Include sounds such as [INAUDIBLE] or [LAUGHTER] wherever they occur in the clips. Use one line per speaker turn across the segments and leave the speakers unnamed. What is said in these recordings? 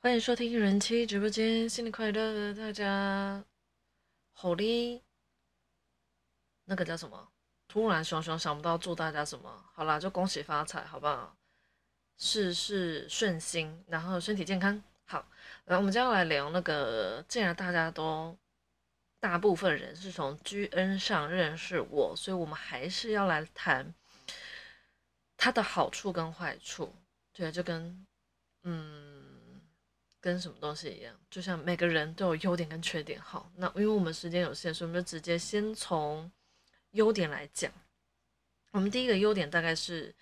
欢迎收听人妻直播间，新年快乐，大家好哩！那个叫什么？突然熊熊想不到祝大家什么，好啦，就恭喜发财，好不好？事事顺心，然后身体健康。好，然后我们接下来聊那个，既然大家都大部分人是从 G N 上认识我，所以我们还是要来谈它的好处跟坏处。对，就跟嗯。跟什么东西一样，就像每个人都有优点跟缺点。好，那因为我们时间有限，所以我们就直接先从优点来讲。我们第一个优点大概是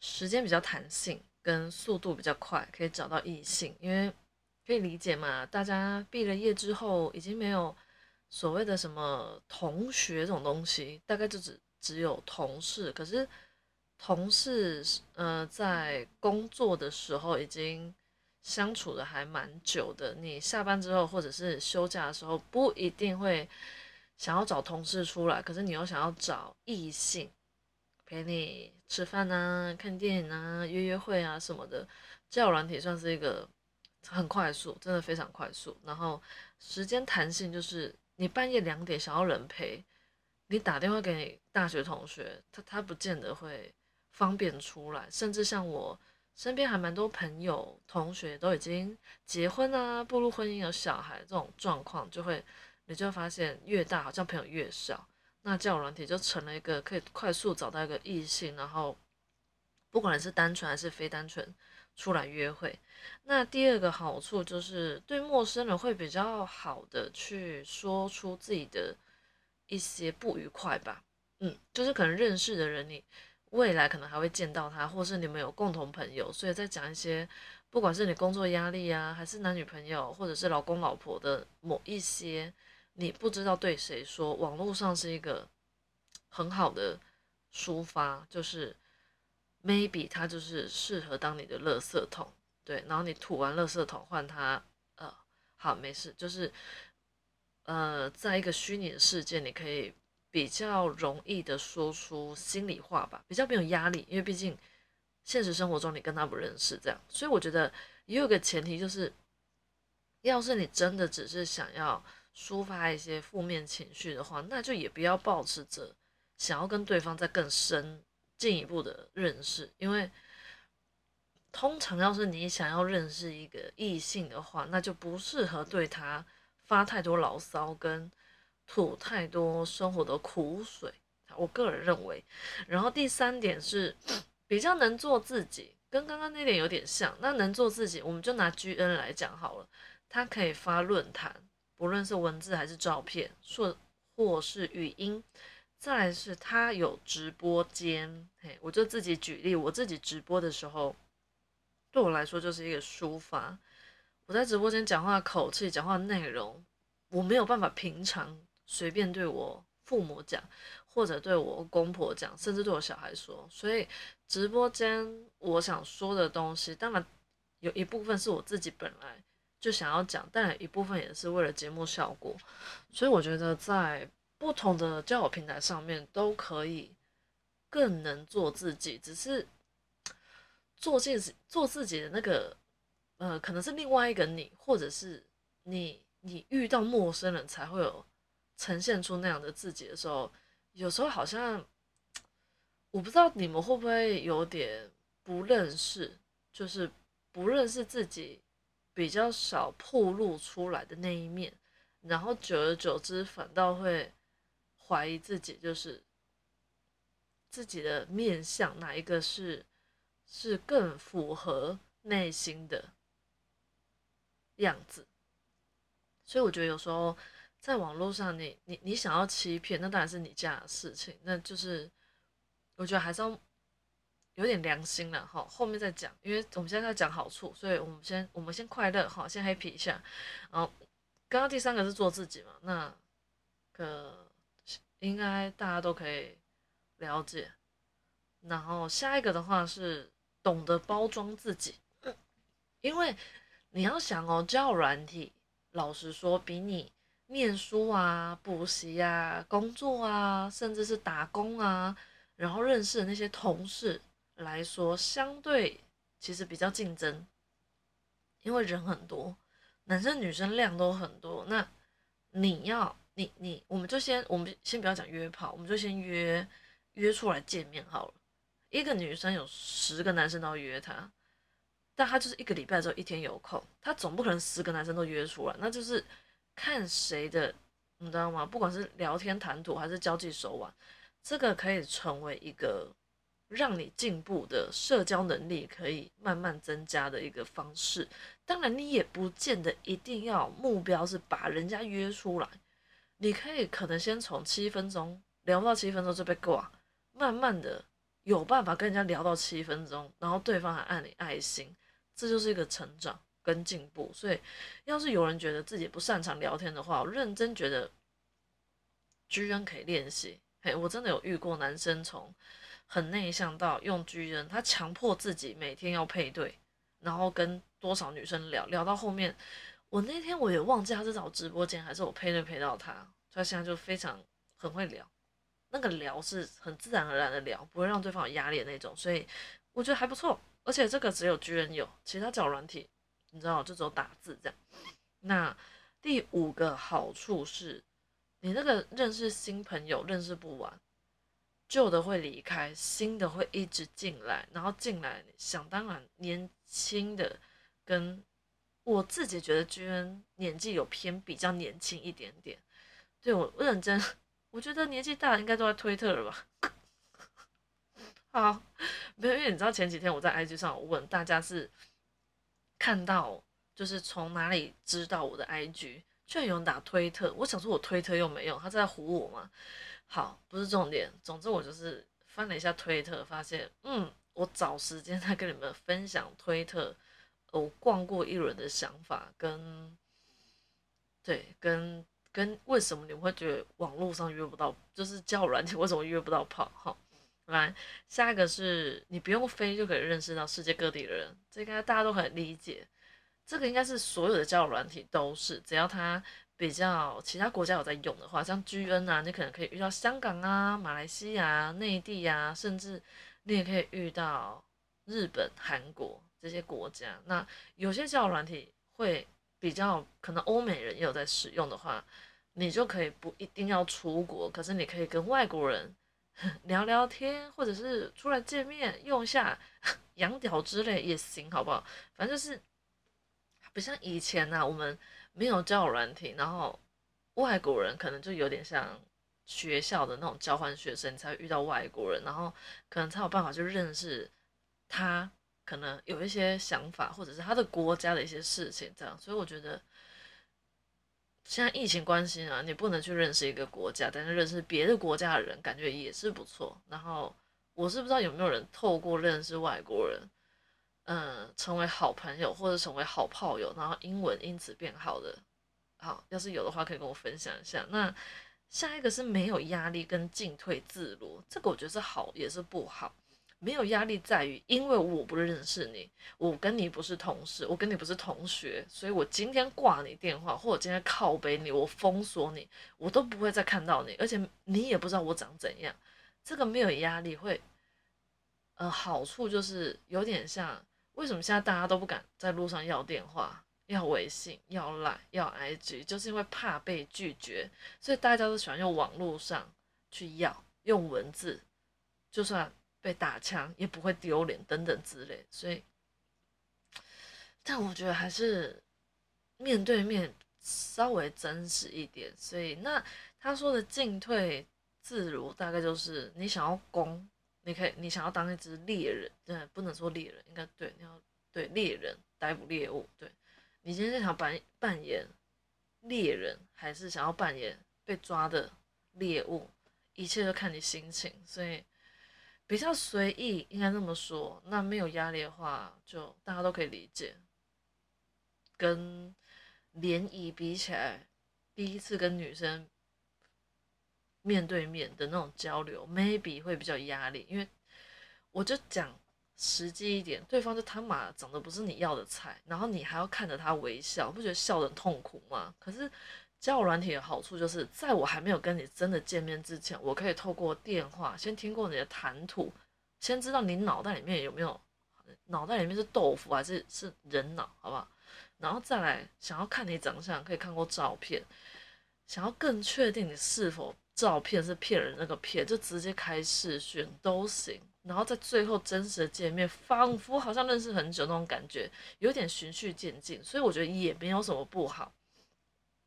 时间比较弹性，跟速度比较快，可以找到异性。因为可以理解嘛，大家毕了业之后，已经没有所谓的什么同学这种东西，大概就只只有同事。可是同事，呃，在工作的时候已经。相处的还蛮久的，你下班之后或者是休假的时候，不一定会想要找同事出来，可是你又想要找异性陪你吃饭啊、看电影啊、约约会啊什么的，交友软体算是一个很快速，真的非常快速。然后时间弹性，就是你半夜两点想要人陪，你打电话给你大学同学，他他不见得会方便出来，甚至像我。身边还蛮多朋友、同学都已经结婚啊，步入婚姻有小孩这种状况，就会你就会发现越大好像朋友越少，那交友软体就成了一个可以快速找到一个异性，然后不管是单纯还是非单纯出来约会。那第二个好处就是对陌生人会比较好的去说出自己的一些不愉快吧，嗯，就是可能认识的人你。未来可能还会见到他，或是你们有共同朋友，所以在讲一些，不管是你工作压力啊，还是男女朋友，或者是老公老婆的某一些，你不知道对谁说，网络上是一个很好的抒发，就是 maybe 他就是适合当你的垃圾桶，对，然后你吐完垃圾桶换他，呃，好，没事，就是呃，在一个虚拟的世界，你可以。比较容易的说出心里话吧，比较没有压力，因为毕竟现实生活中你跟他不认识，这样，所以我觉得也有个前提就是，要是你真的只是想要抒发一些负面情绪的话，那就也不要保持着想要跟对方再更深进一步的认识，因为通常要是你想要认识一个异性的话，那就不适合对他发太多牢骚跟。吐太多生活的苦水，我个人认为。然后第三点是比较能做自己，跟刚刚那点有点像。那能做自己，我们就拿 G N 来讲好了。他可以发论坛，不论是文字还是照片，或或是语音。再来是他有直播间，嘿，我就自己举例，我自己直播的时候，对我来说就是一个抒发。我在直播间讲话的口气、讲话内容，我没有办法平常。随便对我父母讲，或者对我公婆讲，甚至对我小孩说。所以直播间我想说的东西，当然有一部分是我自己本来就想要讲，但一部分也是为了节目效果。所以我觉得在不同的交友平台上面都可以更能做自己，只是做自己做自己的那个，呃，可能是另外一个你，或者是你你遇到陌生人才会有。呈现出那样的自己的时候，有时候好像我不知道你们会不会有点不认识，就是不认识自己比较少暴露出来的那一面，然后久而久之反倒会怀疑自己，就是自己的面相哪一个是是更符合内心的样子，所以我觉得有时候。在网络上，你你你想要欺骗，那当然是你家的事情。那就是我觉得还是要有点良心了哈。后面再讲，因为我们现在在讲好处，所以我们先我们先快乐哈，先 happy 一下。然后刚刚第三个是做自己嘛，那个应该大家都可以了解。然后下一个的话是懂得包装自己，因为你要想哦，教软体，老实说比你。念书啊、补习啊、工作啊，甚至是打工啊，然后认识的那些同事来说，相对其实比较竞争，因为人很多，男生女生量都很多。那你要你你，我们就先我们先不要讲约炮，我们就先约约出来见面好了。一个女生有十个男生都要约她，但她就是一个礼拜只有一天有空，她总不可能十个男生都约出来，那就是。看谁的，你知道吗？不管是聊天谈吐还是交际手腕，这个可以成为一个让你进步的社交能力，可以慢慢增加的一个方式。当然，你也不见得一定要目标是把人家约出来，你可以可能先从七分钟聊到七分钟就被挂，慢慢的有办法跟人家聊到七分钟，然后对方还按你爱心，这就是一个成长。跟进步，所以要是有人觉得自己不擅长聊天的话，我认真觉得居然可以练习。嘿，我真的有遇过男生从很内向到用居然，他强迫自己每天要配对，然后跟多少女生聊聊到后面，我那天我也忘记他是找直播间还是我配对配到他，他现在就非常很会聊，那个聊是很自然而然的聊，不会让对方有压力的那种，所以我觉得还不错。而且这个只有居人有，其他找软体。你知道，就只有打字这样。那第五个好处是，你那个认识新朋友认识不完，旧的会离开，新的会一直进来，然后进来想当然年轻的跟我自己觉得居然年纪有偏比较年轻一点点。对我认真，我觉得年纪大应该都在推特了吧？[LAUGHS] 好，没有，因为你知道前几天我在 IG 上问大家是。看到就是从哪里知道我的 IG，居然有人打推特，我想说我推特又没用，他在唬我吗？好，不是重点，总之我就是翻了一下推特，发现，嗯，我找时间再跟你们分享推特，我逛过一轮的想法跟，对，跟跟为什么你们会觉得网络上约不到，就是叫软件 [LAUGHS] 为什么约不到炮？哈。来，下一个是你不用飞就可以认识到世界各地的人，这应该大家都很理解。这个应该是所有的交友软体都是，只要它比较其他国家有在用的话，像 G N 啊，你可能可以遇到香港啊、马来西亚、内地啊，甚至你也可以遇到日本、韩国这些国家。那有些交友软体会比较可能欧美人也有在使用的话，你就可以不一定要出国，可是你可以跟外国人。[LAUGHS] 聊聊天，或者是出来见面，用一下 [LAUGHS] 养屌之类也行，好不好？反正就是不像以前呐，我们没有交友软体，然后外国人可能就有点像学校的那种交换学生，才会遇到外国人，然后可能才有办法去认识他，可能有一些想法，或者是他的国家的一些事情，这样。所以我觉得。现在疫情关系啊，你不能去认识一个国家，但是认识别的国家的人，感觉也是不错。然后我是不知道有没有人透过认识外国人，嗯，成为好朋友或者成为好炮友，然后英文因此变好的。好，要是有的话，可以跟我分享一下。那下一个是没有压力跟进退自如，这个我觉得是好也是不好。没有压力在于，因为我不认识你，我跟你不是同事，我跟你不是同学，所以我今天挂你电话，或者今天靠背你，我封锁你，我都不会再看到你，而且你也不知道我长怎样。这个没有压力会，呃，好处就是有点像，为什么现在大家都不敢在路上要电话、要微信、要赖、要 IG，就是因为怕被拒绝，所以大家都喜欢用网络上去要，用文字，就算。被打枪也不会丢脸等等之类，所以，但我觉得还是面对面稍微真实一点。所以那他说的进退自如，大概就是你想要攻，你可以你想要当一只猎人，对，不能说猎人，应该对，你要对猎人逮捕猎物，对你今天是想扮扮演猎人，还是想要扮演被抓的猎物，一切都看你心情，所以。比较随意，应该这么说。那没有压力的话，就大家都可以理解。跟联谊比起来，第一次跟女生面对面的那种交流，maybe 会比较压力。因为我就讲实际一点，对方就他妈长得不是你要的菜，然后你还要看着他微笑，不觉得笑得很痛苦吗？可是交友软体的好处就是在我还没有跟你真的见面之前，我可以透过电话先听过你的谈吐，先知道你脑袋里面有没有脑袋里面是豆腐还是是人脑，好不好？然后再来想要看你长相，可以看过照片，想要更确定你是否照片是骗人那个骗，就直接开视讯都行。然后在最后真实的见面，仿佛好像认识很久那种感觉，有点循序渐进，所以我觉得也没有什么不好。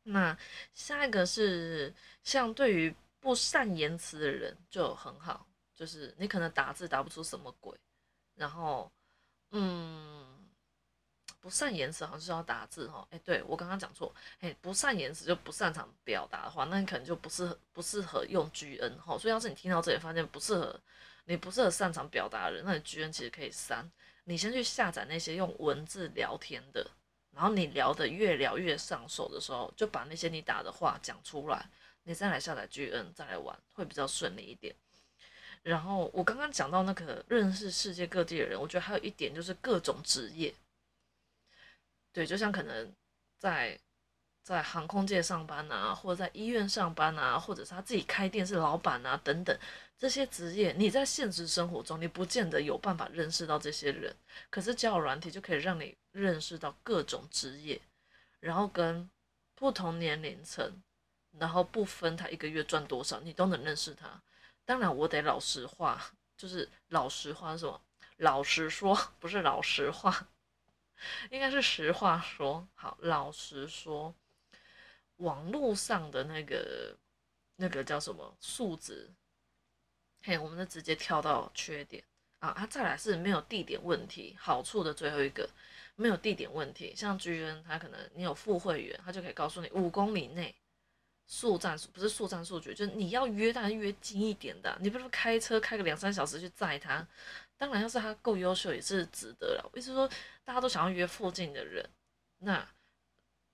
那下一个是像对于不善言辞的人就很好，就是你可能打字打不出什么鬼，然后嗯。不善言辞好像是要打字哈，哎，对我刚刚讲错，哎，不善言辞就不擅长表达的话，那你可能就不适合不适合用 G N 哈，所以要是你听到这里发现不适合，你不适合擅长表达的人，那你 G N 其实可以删，你先去下载那些用文字聊天的，然后你聊的越聊越上手的时候，就把那些你打的话讲出来，你再来下载 G N 再来玩，会比较顺利一点。然后我刚刚讲到那个认识世界各地的人，我觉得还有一点就是各种职业。对，就像可能在在航空界上班啊，或者在医院上班啊，或者是他自己开店是老板啊，等等这些职业，你在现实生活中你不见得有办法认识到这些人，可是交友软体就可以让你认识到各种职业，然后跟不同年龄层，然后不分他一个月赚多少，你都能认识他。当然，我得老实话，就是老实话什么？老实说，不是老实话。[LAUGHS] 应该是实话说，好，老实说，网络上的那个那个叫什么数值？嘿，我们就直接跳到缺点啊，啊，再来是没有地点问题，好处的最后一个没有地点问题，像 G N，它可能你有副会员，它就可以告诉你五公里内速战速不是速战速决，就是你要约，当然约近一点的，你不是开车开个两三小时去载他。当然，要是他够优秀，也是值得了。意思说，大家都想要约附近的人，那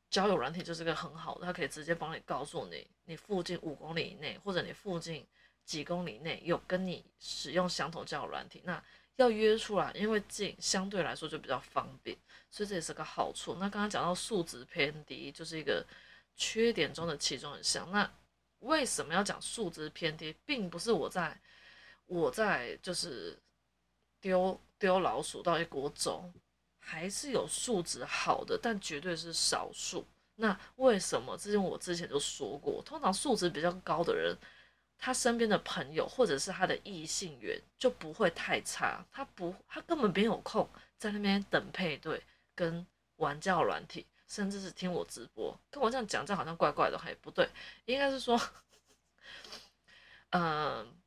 交友软体就是个很好的，他可以直接帮你告诉你，你附近五公里以内，或者你附近几公里内有跟你使用相同交友软体，那要约出来，因为近相对来说就比较方便，所以这也是个好处。那刚刚讲到数值偏低，就是一个缺点中的其中一项。那为什么要讲数值偏低，并不是我在我在就是。丢丢老鼠到一锅粥，还是有素质好的，但绝对是少数。那为什么？之前我之前就说过，通常素质比较高的人，他身边的朋友或者是他的异性缘就不会太差。他不，他根本没有空在那边等配对跟玩教软体，甚至是听我直播。跟我这样讲，这好像怪怪的，还不对，应该是说，嗯。[LAUGHS]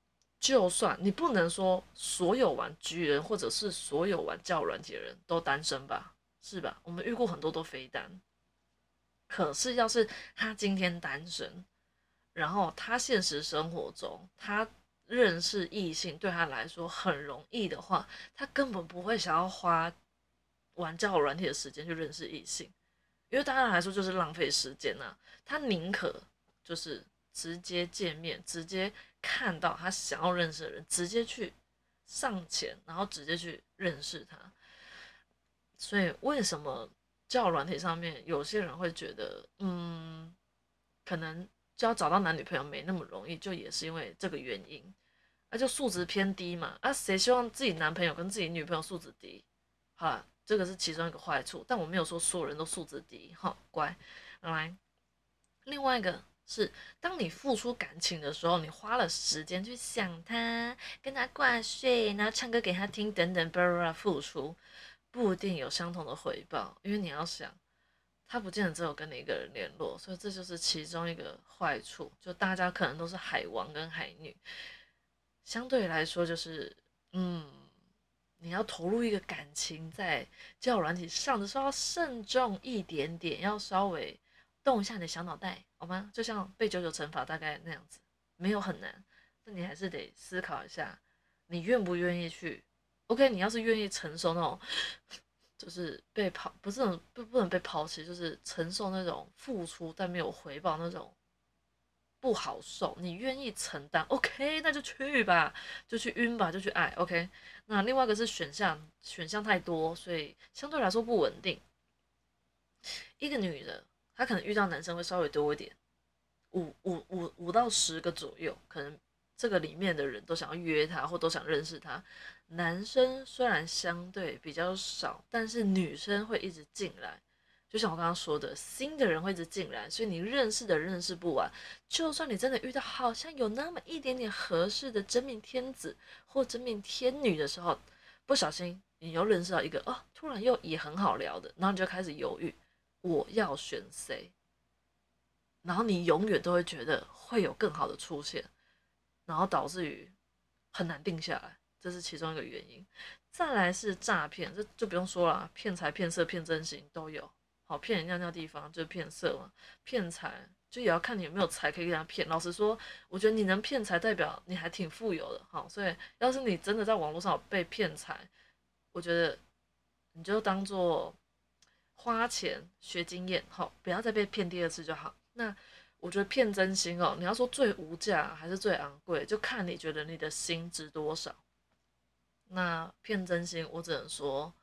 就算你不能说所有玩局人或者是所有玩教软体的人都单身吧，是吧？我们遇过很多都非单。可是要是他今天单身，然后他现实生活中他认识异性对他来说很容易的话，他根本不会想要花玩交友软体的时间去认识异性，因为对他来说就是浪费时间呐。他宁可就是直接见面，直接。看到他想要认识的人，直接去上前，然后直接去认识他。所以为什么交友软体上面有些人会觉得，嗯，可能就要找到男女朋友没那么容易，就也是因为这个原因。那就素质偏低嘛。啊，谁希望自己男朋友跟自己女朋友素质低？好，这个是其中一个坏处。但我没有说所有人都素质低。好，乖，来，另外一个。是，当你付出感情的时候，你花了时间去想他，跟他挂睡，然后唱歌给他听，等等，巴拉巴拉付出，不一定有相同的回报，因为你要想，他不见得只有跟你一个人联络，所以这就是其中一个坏处。就大家可能都是海王跟海女，相对来说就是，嗯，你要投入一个感情在交友软体上的时候，要慎重一点点，要稍微。动一下你的小脑袋，好吗？就像被九九惩罚大概那样子，没有很难，但你还是得思考一下，你愿不愿意去？OK，你要是愿意承受那种，就是被抛，不是不不能被抛弃，就是承受那种付出但没有回报那种不好受，你愿意承担？OK，那就去吧，就去晕吧，就去爱。OK，那另外一个是选项，选项太多，所以相对来说不稳定。一个女的。她可能遇到男生会稍微多一点，五五五五到十个左右，可能这个里面的人都想要约他，或都想认识他。男生虽然相对比较少，但是女生会一直进来。就像我刚刚说的，新的人会一直进来，所以你认识的认识不完。就算你真的遇到好像有那么一点点合适的真命天子或真命天女的时候，不小心你又认识到一个哦，突然又也很好聊的，然后你就开始犹豫，我要选谁？然后你永远都会觉得会有更好的出现，然后导致于很难定下来，这是其中一个原因。再来是诈骗，这就不用说了，骗财、骗色、骗真心都有。好骗人家那地方就是骗色嘛，骗财就也要看你有没有财可以给他骗。老实说，我觉得你能骗财，代表你还挺富有的。好，所以要是你真的在网络上被骗财，我觉得你就当做花钱学经验，好，不要再被骗第二次就好。那我觉得骗真心哦，你要说最无价还是最昂贵，就看你觉得你的心值多少。那骗真心，我只能说。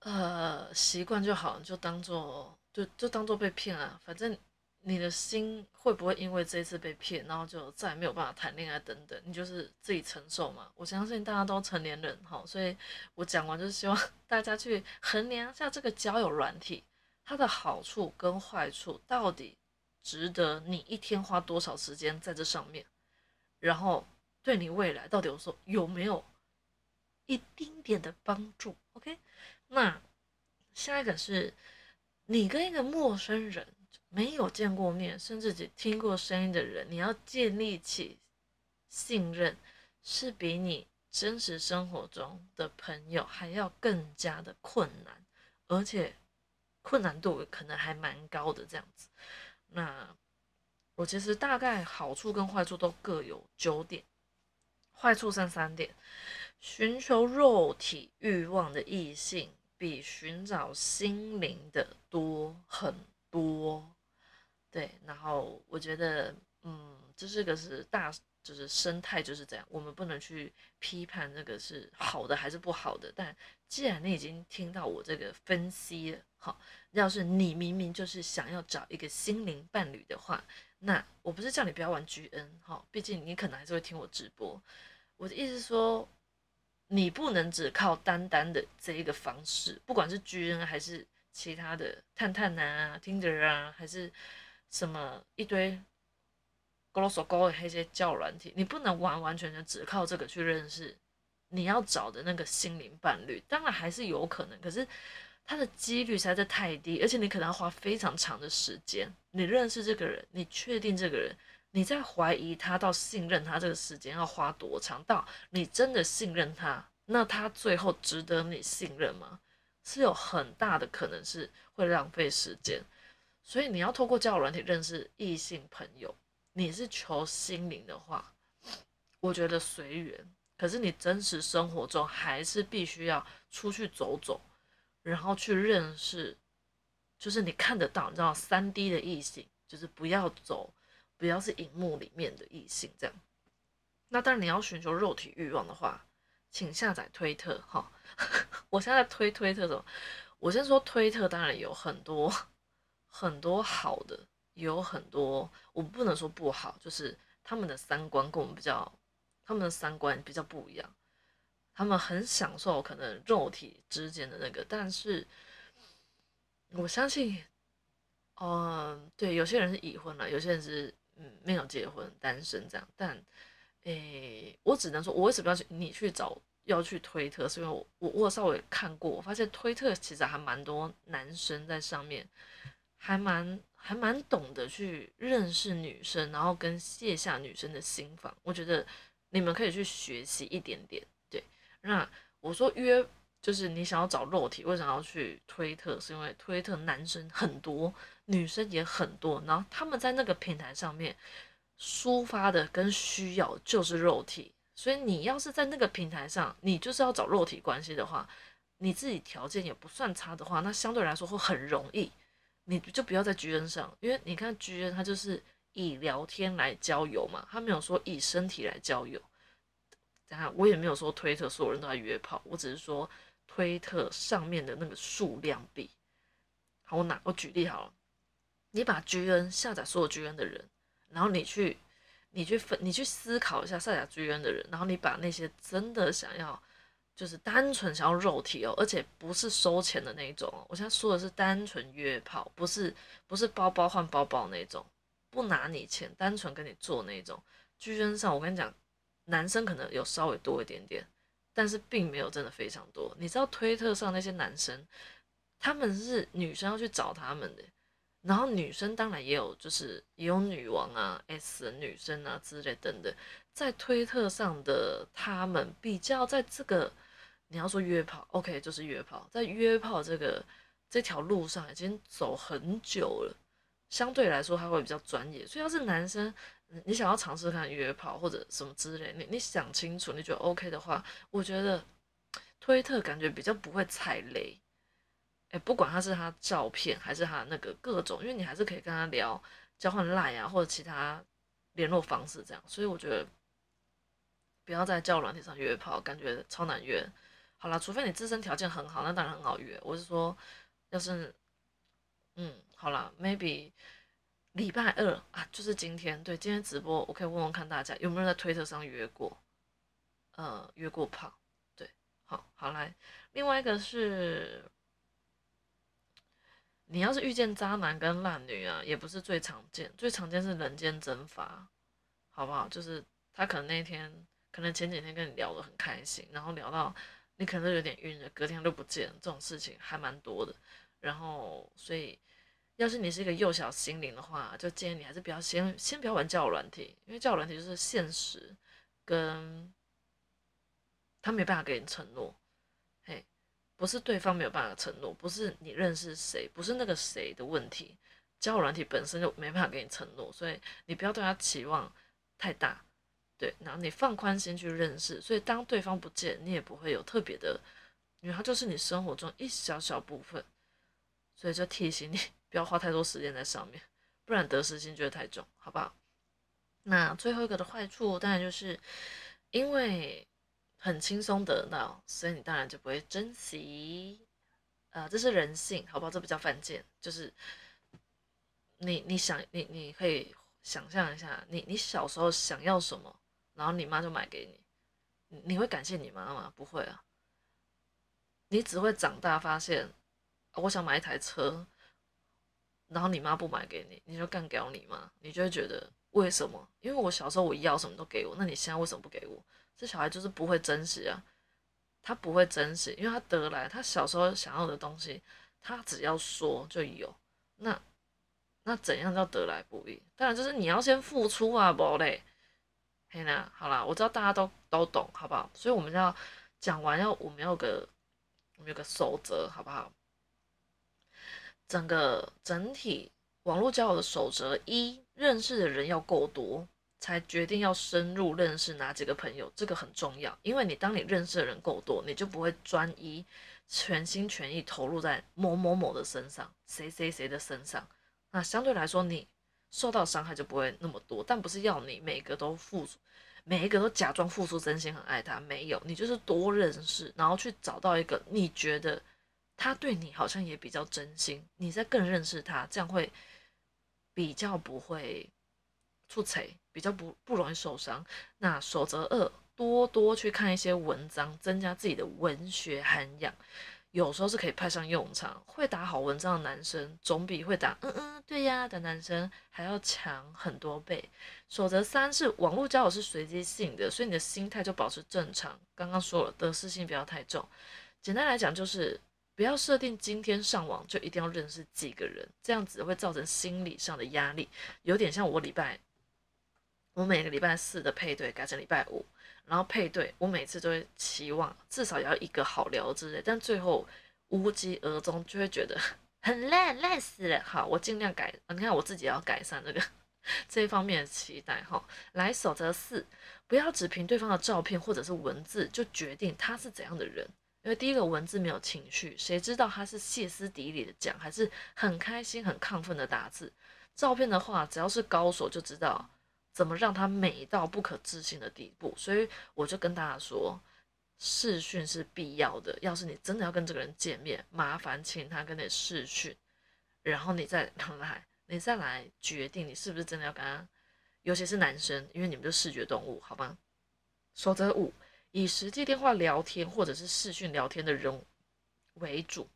呃，习惯就好，你就当做就就当做被骗啊。反正你的心会不会因为这次被骗，然后就再也没有办法谈恋爱等等，你就是自己承受嘛。我相信大家都成年人哈，所以我讲完就是希望 [LAUGHS] 大家去衡量一下这个交友软体它的好处跟坏处，到底值得你一天花多少时间在这上面，然后对你未来到底有说有没有一丁点的帮助？OK。那下一个是，你跟一个陌生人没有见过面，甚至只听过声音的人，你要建立起信任，是比你真实生活中的朋友还要更加的困难，而且困难度可能还蛮高的这样子。那我其实大概好处跟坏处都各有九点，坏处剩三点。寻求肉体欲望的异性比寻找心灵的多很多，对。然后我觉得，嗯，这是个是大，就是生态就是这样。我们不能去批判这个是好的还是不好的。但既然你已经听到我这个分析了，好，要是你明明就是想要找一个心灵伴侣的话，那我不是叫你不要玩 G N，哈，毕竟你可能还是会听我直播。我的意思说。你不能只靠单单的这一个方式，不管是 G N 还是其他的探探啊、Tinder 啊，还是什么一堆 Gloss Go 的那些教软体，你不能完完全全只靠这个去认识你要找的那个心灵伴侣。当然还是有可能，可是它的几率实在是太低，而且你可能要花非常长的时间。你认识这个人，你确定这个人。你在怀疑他到信任他这个时间要花多长？到你真的信任他，那他最后值得你信任吗？是有很大的可能是会浪费时间。所以你要透过交友软体认识异性朋友，你是求心灵的话，我觉得随缘。可是你真实生活中还是必须要出去走走，然后去认识，就是你看得到，你知道三 D 的异性，就是不要走。不要是荧幕里面的异性这样，那当然你要寻求肉体欲望的话，请下载推特哈。[LAUGHS] 我现在推推特的，我先说推特当然有很多很多好的，也有很多我不能说不好，就是他们的三观跟我们比较，他们的三观比较不一样，他们很享受可能肉体之间的那个，但是我相信，嗯，对，有些人是已婚了，有些人是。嗯，没有结婚，单身这样，但，诶，我只能说，我为什么要去你去找要去推特，是因为我我我稍微看过，我发现推特其实还蛮多男生在上面，还蛮还蛮懂得去认识女生，然后跟卸下女生的心防。我觉得你们可以去学习一点点。那我说约就是你想要找肉体，为什么要去推特？是因为推特男生很多。女生也很多，然后他们在那个平台上面抒发的跟需要就是肉体，所以你要是在那个平台上，你就是要找肉体关系的话，你自己条件也不算差的话，那相对来说会很容易，你就不要在 G N 上，因为你看 G N 它就是以聊天来交友嘛，他没有说以身体来交友。当然，我也没有说推特所有人都在约炮，我只是说推特上面的那个数量比。好，我拿我举例好了。你把 G N 下载所有 G N 的人，然后你去你去分你去思考一下下载 G N 的人，然后你把那些真的想要就是单纯想要肉体哦，而且不是收钱的那一种哦。我现在说的是单纯约炮，不是不是包包换包包那种，不拿你钱，单纯跟你做那种。G N 上我跟你讲，男生可能有稍微多一点点。但是并没有真的非常多，你知道推特上那些男生，他们是女生要去找他们的，然后女生当然也有，就是也有女王啊、S 女生啊之类等等，在推特上的他们比较在这个你要说约炮，OK 就是约炮，在约炮这个这条路上已经走很久了，相对来说他会比较专业，所以要是男生。你想要尝试看约炮或者什么之类，你你想清楚，你觉得 OK 的话，我觉得推特感觉比较不会踩雷。哎，不管他是他照片还是他那个各种，因为你还是可以跟他聊，交换赖啊或者其他联络方式这样，所以我觉得不要在交友软体上约炮，感觉超难约。好了，除非你自身条件很好，那当然很好约。我是说，要是嗯，好了，maybe。礼拜二啊，就是今天。对，今天直播，我可以问问看大家有没有在推特上约过，呃，约过炮。对，好，好来。另外一个是，你要是遇见渣男跟烂女啊，也不是最常见，最常见是人间蒸发，好不好？就是他可能那天，可能前几天跟你聊得很开心，然后聊到你可能都有点晕了，隔天就不见，这种事情还蛮多的。然后，所以。要是你是一个幼小心灵的话，就建议你还是不要先先不要玩交友软体，因为交友软体就是现实，跟他没办法给你承诺，嘿，不是对方没有办法承诺，不是你认识谁，不是那个谁的问题，交友软体本身就没办法给你承诺，所以你不要对他期望太大，对，然后你放宽心去认识，所以当对方不见，你也不会有特别的，因为他就是你生活中一小小部分，所以就提醒你。不要花太多时间在上面，不然得失心就会太重，好不好？那最后一个的坏处，当然就是因为很轻松得到，所以你当然就不会珍惜。呃，这是人性，好不好？这比较犯贱，就是你你想你你可以想象一下，你你小时候想要什么，然后你妈就买给你，你会感谢你妈吗？不会啊，你只会长大发现，我想买一台车。然后你妈不买给你，你就干掉你妈，你就会觉得为什么？因为我小时候我要什么都给我，那你现在为什么不给我？这小孩就是不会珍惜啊，他不会珍惜，因为他得来，他小时候想要的东西，他只要说就有。那那怎样叫得来不易？当然就是你要先付出啊，不嘞？嘿呐，好啦，我知道大家都都懂，好不好？所以我们要讲完要我们要个我们有个守则，好不好？整个整体网络交友的守则一：认识的人要够多，才决定要深入认识哪几个朋友，这个很重要。因为你当你认识的人够多，你就不会专一、全心全意投入在某某某的身上、谁谁谁的身上。那相对来说，你受到伤害就不会那么多。但不是要你每个都付出，每一个都假装付出真心很爱他，没有，你就是多认识，然后去找到一个你觉得。他对你好像也比较真心，你在更认识他，这样会比较不会出彩，比较不不容易受伤。那守则二，多多去看一些文章，增加自己的文学涵养，有时候是可以派上用场。会打好文章的男生，总比会打嗯嗯对呀的男生还要强很多倍。守则三是网络交友是随机性的，所以你的心态就保持正常。刚刚说了，得失心不要太重。简单来讲就是。不要设定今天上网就一定要认识几个人，这样子会造成心理上的压力，有点像我礼拜，我每个礼拜四的配对改成礼拜五，然后配对我每次都会期望至少要一个好聊之类，但最后无疾而终，就会觉得很烂，烂死了。好，我尽量改，你看我自己要改善这个这一方面的期待哈。来守则四，不要只凭对方的照片或者是文字就决定他是怎样的人。因为第一个文字没有情绪，谁知道他是歇斯底里的讲，还是很开心、很亢奋的打字？照片的话，只要是高手就知道怎么让他美到不可置信的地步。所以我就跟大家说，视讯是必要的。要是你真的要跟这个人见面，麻烦请他跟你视讯，然后你再 [LAUGHS] 来你再来决定你是不是真的要跟他，尤其是男生，因为你们就视觉动物，好吗？守则五，以实际电话聊天或者是视讯聊天的人为主，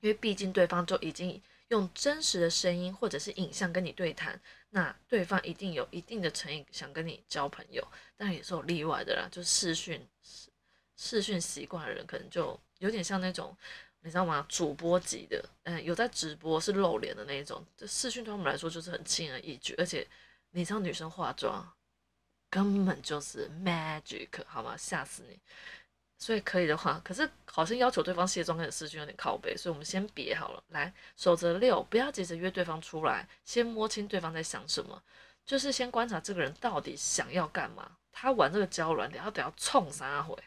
因为毕竟对方就已经用真实的声音或者是影像跟你对谈，那对方一定有一定的诚意想跟你交朋友，但也是有例外的啦，就视讯视视讯习惯的人，可能就有点像那种你知道吗？主播级的，嗯，有在直播是露脸的那一种，这视讯对他们来说就是很轻而易举，而且你知道女生化妆。根本就是 magic，好吗？吓死你！所以可以的话，可是好像要求对方卸妆跟视讯有点靠背，所以我们先别好了。来，守则六，不要急着约对方出来，先摸清对方在想什么，就是先观察这个人到底想要干嘛。他玩这个交软聊，他等要冲啥回？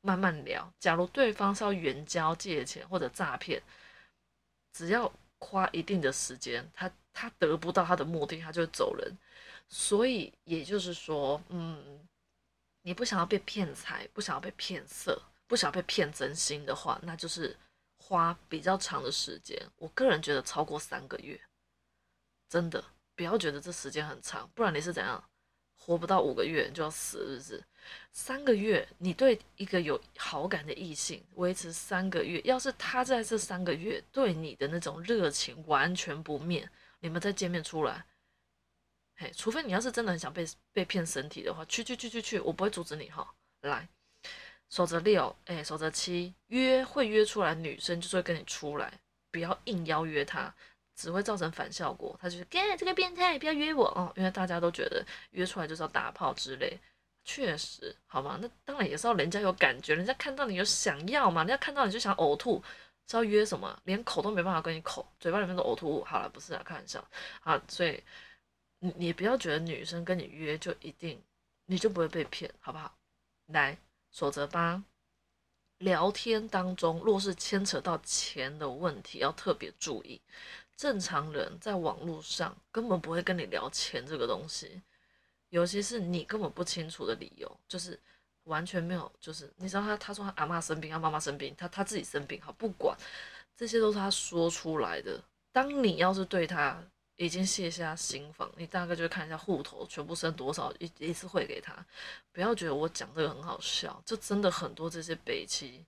慢慢聊。假如对方是要援交、借钱或者诈骗，只要花一定的时间，他他得不到他的目的，他就走人。所以也就是说，嗯，你不想要被骗财，不想要被骗色，不想要被骗真心的话，那就是花比较长的时间。我个人觉得超过三个月，真的不要觉得这时间很长，不然你是怎样活不到五个月就要死，是不是？三个月，你对一个有好感的异性维持三个月，要是他在这三个月对你的那种热情完全不灭，你们再见面出来。嘿，除非你要是真的很想被被骗身体的话，去去去去去，我不会阻止你哈。来，守则六，哎，守则七，约会约出来，女生就是会跟你出来，不要硬邀约她，只会造成反效果。她就是，给这个变态，不要约我哦，因为大家都觉得约出来就是要打炮之类，确实，好吗？那当然也是要人家有感觉，人家看到你有想要嘛，人家看到你就想呕吐，是要约什么？连口都没办法跟你口，嘴巴里面都呕吐物。好了，不是啊，开玩笑啊，所以。你你不要觉得女生跟你约就一定你就不会被骗，好不好？来，守则八，聊天当中若是牵扯到钱的问题，要特别注意。正常人在网络上根本不会跟你聊钱这个东西，尤其是你根本不清楚的理由，就是完全没有，就是你知道他他说他阿妈生病，他妈妈生病，他他自己生病，好不管，这些都是他说出来的。当你要是对他。已经卸下心防，你大概就看一下户头全部剩多少，一一次汇给他。不要觉得我讲这个很好笑，就真的很多这些北齐，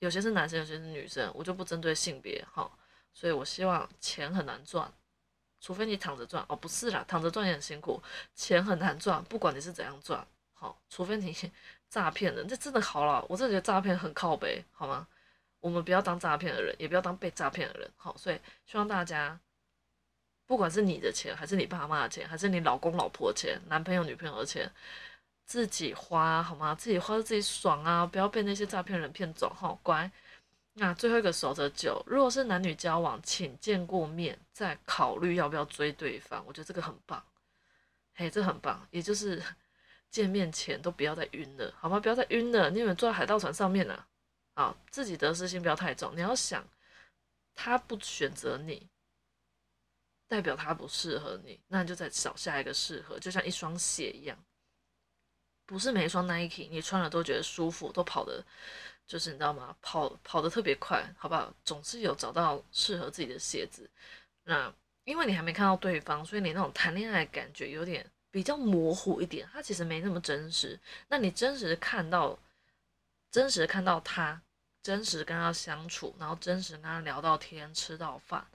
有些是男生，有些是女生，我就不针对性别哈。所以我希望钱很难赚，除非你躺着赚哦，不是啦，躺着赚也很辛苦，钱很难赚，不管你是怎样赚，好，除非你 [LAUGHS] 诈骗人，这真的好了，我真的觉得诈骗很靠背，好吗？我们不要当诈骗的人，也不要当被诈骗的人，好，所以希望大家。不管是你的钱，还是你爸妈的钱，还是你老公老婆钱、男朋友女朋友的钱，自己花好吗？自己花自己爽啊！不要被那些诈骗人骗走，好乖。那最后一个守则九，如果是男女交往，请见过面再考虑要不要追对方。我觉得这个很棒，嘿，这很棒。也就是见面前都不要再晕了，好吗？不要再晕了，你们坐在海盗船上面呢，啊，自己得失心不要太重。你要想，他不选择你。代表他不适合你，那你就再找下一个适合，就像一双鞋一样，不是每一双 Nike 你穿了都觉得舒服，都跑的，就是你知道吗？跑跑的特别快，好不好？总是有找到适合自己的鞋子。那因为你还没看到对方，所以你那种谈恋爱感觉有点比较模糊一点，他其实没那么真实。那你真实看到，真实看到他，真实跟他相处，然后真实跟他聊到天，吃到饭，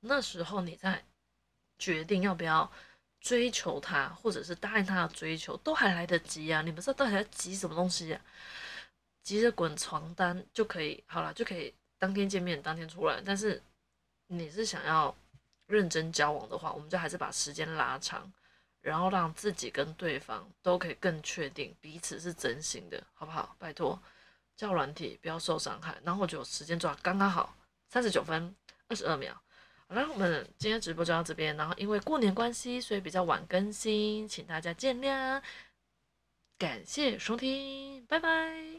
那时候你在。决定要不要追求他，或者是答应他的追求，都还来得及啊！你们知道到底在急什么东西啊？急着滚床单就可以好了，就可以当天见面，当天出来。但是你是想要认真交往的话，我们就还是把时间拉长，然后让自己跟对方都可以更确定彼此是真心的，好不好？拜托，叫软体不要受伤害。然后我就时间抓刚刚好，三十九分二十二秒。好了，我们今天直播就到这边。然后因为过年关系，所以比较晚更新，请大家见谅。感谢收听，拜拜。